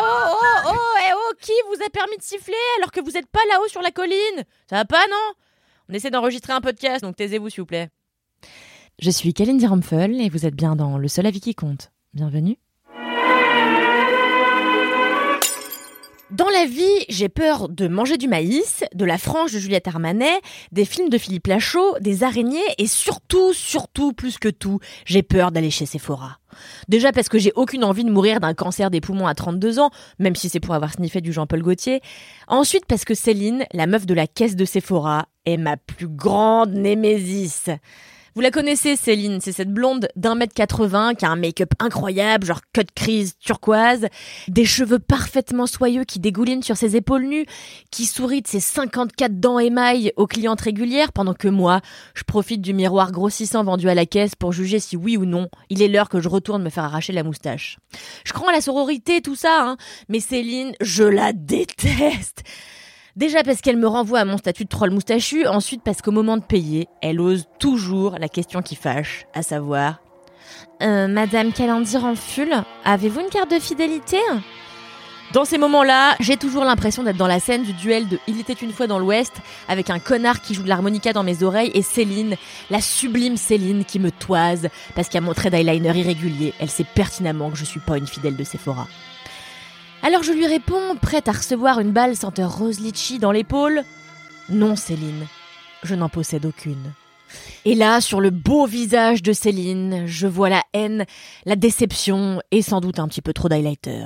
Oh là, oh, oh, oh, eh oh, qui vous a permis de siffler alors que vous n'êtes pas là-haut sur la colline? Ça va pas, non? On essaie d'enregistrer un podcast, donc taisez-vous s'il vous plaît. Je suis Kaline Dirampfel et vous êtes bien dans Le Seul Avis qui compte. Bienvenue. Dans la vie, j'ai peur de manger du maïs, de la frange de Juliette Armanet, des films de Philippe Lachaud, des araignées et surtout, surtout, plus que tout, j'ai peur d'aller chez Sephora. Déjà parce que j'ai aucune envie de mourir d'un cancer des poumons à 32 ans, même si c'est pour avoir sniffé du Jean-Paul Gaultier. Ensuite parce que Céline, la meuf de la caisse de Sephora, est ma plus grande némésis. Vous la connaissez, Céline, c'est cette blonde d'un mètre 80 qui a un make-up incroyable, genre cut crise turquoise, des cheveux parfaitement soyeux qui dégoulinent sur ses épaules nues, qui sourit de ses 54 dents émailles aux clientes régulières, pendant que moi, je profite du miroir grossissant vendu à la caisse pour juger si oui ou non, il est l'heure que je retourne me faire arracher la moustache. Je crois à la sororité, tout ça, hein, mais Céline, je la déteste. Déjà parce qu'elle me renvoie à mon statut de troll moustachu, ensuite parce qu'au moment de payer, elle ose toujours la question qui fâche, à savoir euh, Madame en full, avez-vous une carte de fidélité? Dans ces moments-là, j'ai toujours l'impression d'être dans la scène du duel de Il était une fois dans l'Ouest, avec un connard qui joue de l'harmonica dans mes oreilles et Céline, la sublime Céline qui me toise parce qu'à mon trait d'eyeliner irrégulier, elle sait pertinemment que je suis pas une fidèle de Sephora. Alors je lui réponds, prête à recevoir une balle senteur rose litchi dans l'épaule. Non, Céline, je n'en possède aucune. Et là, sur le beau visage de Céline, je vois la haine, la déception et sans doute un petit peu trop d'highlighter.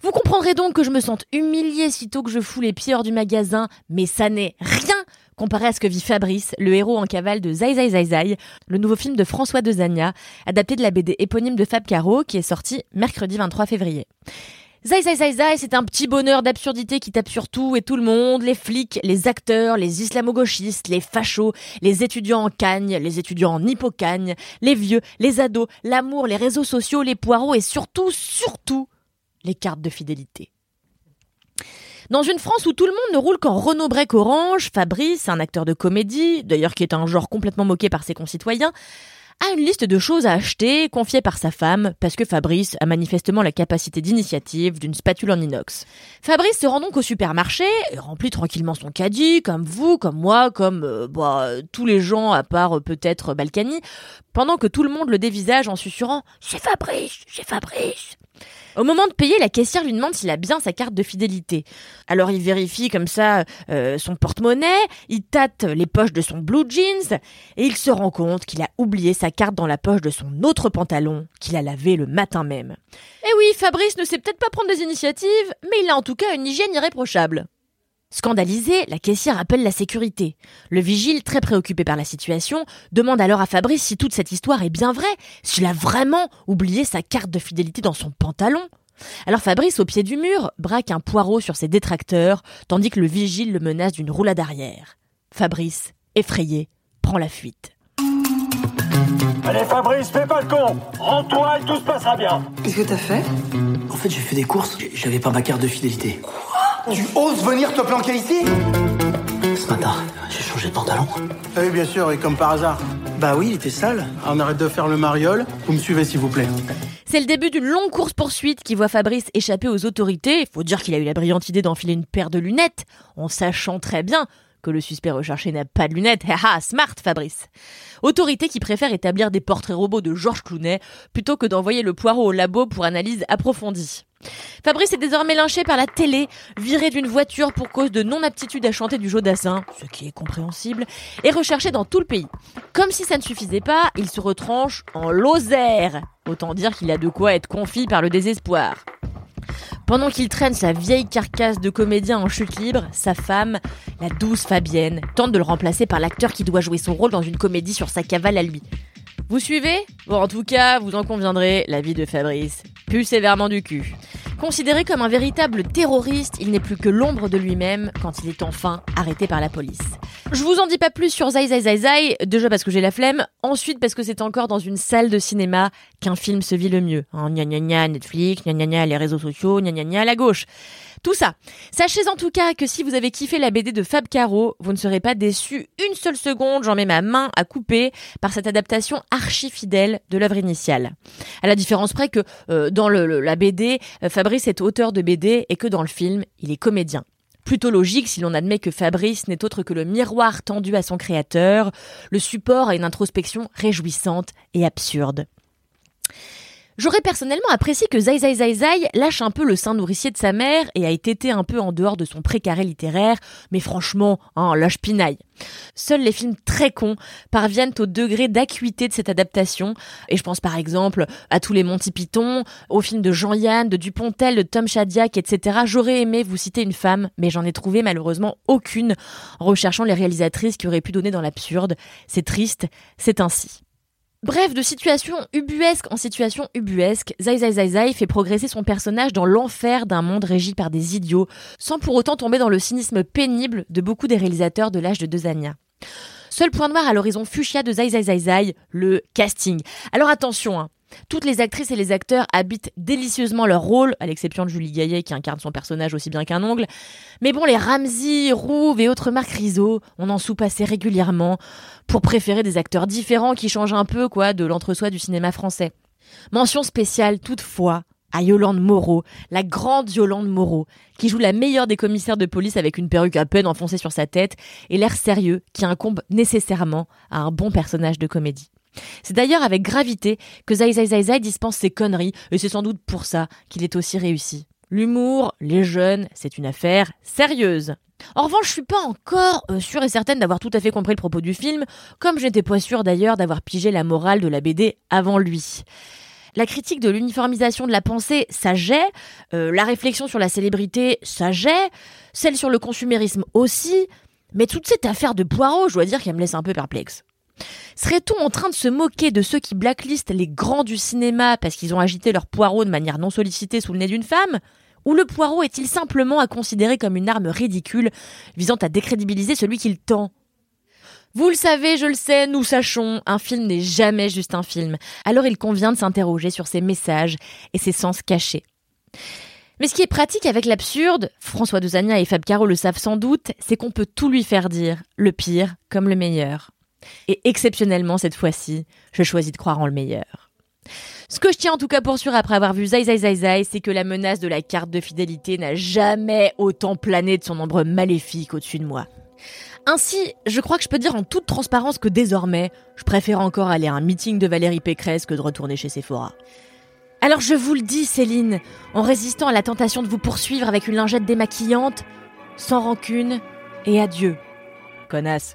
Vous comprendrez donc que je me sente humiliée sitôt que je fous les pieds du magasin, mais ça n'est rien comparé à ce que vit Fabrice, le héros en cavale de Zai Zai Zai Zai, le nouveau film de François Dezagna, adapté de la BD éponyme de Fab Caro, qui est sorti mercredi 23 février. Zai Zai Zai Zai, c'est un petit bonheur d'absurdité qui tape sur tout et tout le monde, les flics, les acteurs, les islamo-gauchistes, les fachos, les étudiants en cagne, les étudiants en hippocagne, les vieux, les ados, l'amour, les réseaux sociaux, les poireaux et surtout, surtout, les cartes de fidélité. Dans une France où tout le monde ne roule qu'en Renault Break Orange, Fabrice, un acteur de comédie, d'ailleurs qui est un genre complètement moqué par ses concitoyens, a une liste de choses à acheter confiée par sa femme parce que Fabrice a manifestement la capacité d'initiative d'une spatule en inox. Fabrice se rend donc au supermarché et remplit tranquillement son caddie, comme vous, comme moi, comme euh, bah, tous les gens à part euh, peut-être Balkany, pendant que tout le monde le dévisage en susurrant « C'est Fabrice, c'est Fabrice !» Au moment de payer, la caissière lui demande s'il a bien sa carte de fidélité. Alors il vérifie comme ça euh, son porte-monnaie, il tâte les poches de son blue jeans et il se rend compte qu'il a oublié sa carte dans la poche de son autre pantalon qu'il a lavé le matin même. Eh oui, Fabrice ne sait peut-être pas prendre des initiatives, mais il a en tout cas une hygiène irréprochable. Scandalisée, la caissière appelle la sécurité. Le vigile, très préoccupé par la situation, demande alors à Fabrice si toute cette histoire est bien vraie, s'il a vraiment oublié sa carte de fidélité dans son pantalon. Alors Fabrice, au pied du mur, braque un poireau sur ses détracteurs, tandis que le vigile le menace d'une roulade arrière. Fabrice, effrayé, prend la fuite. Allez Fabrice, fais pas le con Rends-toi et tout se passera bien Qu'est-ce que t'as fait? En fait, j'ai fait des courses, j'avais pas ma carte de fidélité. Tu oses venir te planquer ici? Ce matin, j'ai changé de pantalon. Ah Oui, bien sûr, et comme par hasard. Bah oui, il était sale. Ah, On arrête de faire le mariole. Vous me suivez, s'il vous plaît. C'est le début d'une longue course-poursuite qui voit Fabrice échapper aux autorités. Il faut dire qu'il a eu la brillante idée d'enfiler une paire de lunettes, en sachant très bien que le suspect recherché n'a pas de lunettes. Haha, smart Fabrice. Autorité qui préfère établir des portraits robots de Georges Clounet plutôt que d'envoyer le poireau au labo pour analyse approfondie. Fabrice est désormais lynché par la télé, viré d'une voiture pour cause de non-aptitude à chanter du Jodassin, ce qui est compréhensible, et recherché dans tout le pays. Comme si ça ne suffisait pas, il se retranche en Lozère. Autant dire qu'il a de quoi être confit par le désespoir. Pendant qu'il traîne sa vieille carcasse de comédien en chute libre, sa femme, la douce Fabienne, tente de le remplacer par l'acteur qui doit jouer son rôle dans une comédie sur sa cavale à lui. Vous suivez? Bon, en tout cas, vous en conviendrez, la vie de Fabrice pue sévèrement du cul. Considéré comme un véritable terroriste, il n'est plus que l'ombre de lui-même quand il est enfin arrêté par la police. Je vous en dis pas plus sur Zai Zai Zai Zai, déjà parce que j'ai la flemme, ensuite parce que c'est encore dans une salle de cinéma qu'un film se vit le mieux. Hein, gna gna gna Netflix, gna gna gna les réseaux sociaux, gna gna gna la gauche. Tout ça. Sachez en tout cas que si vous avez kiffé la BD de Fab Caro, vous ne serez pas déçus une seule seconde, j'en mets ma main à couper, par cette adaptation archi fidèle de l'œuvre initiale. À la différence près que euh, dans le, la BD, euh, Fabrice est auteur de BD et que dans le film, il est comédien. Plutôt logique si l'on admet que Fabrice n'est autre que le miroir tendu à son créateur, le support à une introspection réjouissante et absurde. J'aurais personnellement apprécié que Zai Zai Zai Zai lâche un peu le sein nourricier de sa mère et a été un peu en dehors de son précaré littéraire, mais franchement, hein, lâche pinaille. Seuls les films très cons parviennent au degré d'acuité de cette adaptation, et je pense par exemple à tous les Monty Python, aux films de Jean-Yann, de Dupontel, de Tom Shadyac, etc. J'aurais aimé vous citer une femme, mais j'en ai trouvé malheureusement aucune en recherchant les réalisatrices qui auraient pu donner dans l'absurde. C'est triste, c'est ainsi. Bref, de situation ubuesque en situation ubuesque, Zai Zai Zai Zai fait progresser son personnage dans l'enfer d'un monde régi par des idiots, sans pour autant tomber dans le cynisme pénible de beaucoup des réalisateurs de l'âge de deux Anya. Seul point noir à l'horizon fuchsia de Zai Zai Zai Zai, le casting. Alors attention, hein, toutes les actrices et les acteurs habitent délicieusement leur rôle, à l'exception de Julie Gaillet qui incarne son personnage aussi bien qu'un ongle. Mais bon, les Ramsey, Rouve et autres marques Rizzo, on en soupe assez régulièrement pour préférer des acteurs différents qui changent un peu, quoi, de l'entre-soi du cinéma français. Mention spéciale, toutefois, à Yolande Moreau, la grande Yolande Moreau, qui joue la meilleure des commissaires de police avec une perruque à peine enfoncée sur sa tête et l'air sérieux qui incombe nécessairement à un bon personnage de comédie. C'est d'ailleurs avec gravité que Zai Zai Zai Zai dispense ses conneries, et c'est sans doute pour ça qu'il est aussi réussi. L'humour, les jeunes, c'est une affaire sérieuse. En revanche, je suis pas encore euh, sûre et certaine d'avoir tout à fait compris le propos du film, comme je n'étais pas sûre d'ailleurs d'avoir pigé la morale de la BD avant lui. La critique de l'uniformisation de la pensée, ça jette. Euh, la réflexion sur la célébrité, ça jette. Celle sur le consumérisme aussi. Mais toute cette affaire de Poirot, je dois dire qu'elle me laisse un peu perplexe. Serait-on en train de se moquer de ceux qui blacklistent les grands du cinéma parce qu'ils ont agité leur poireau de manière non sollicitée sous le nez d'une femme? Ou le poireau est-il simplement à considérer comme une arme ridicule visant à décrédibiliser celui qui le tend? Vous le savez, je le sais, nous sachons, un film n'est jamais juste un film. Alors il convient de s'interroger sur ses messages et ses sens cachés. Mais ce qui est pratique avec l'absurde, François Dezania et Fab Caro le savent sans doute, c'est qu'on peut tout lui faire dire, le pire comme le meilleur. Et exceptionnellement, cette fois-ci, je choisis de croire en le meilleur. Ce que je tiens en tout cas pour sûr après avoir vu Zai Zai Zai Zai, c'est que la menace de la carte de fidélité n'a jamais autant plané de son ombre maléfique au-dessus de moi. Ainsi, je crois que je peux dire en toute transparence que désormais, je préfère encore aller à un meeting de Valérie Pécresse que de retourner chez Sephora. Alors je vous le dis, Céline, en résistant à la tentation de vous poursuivre avec une lingette démaquillante, sans rancune, et adieu. Connasse.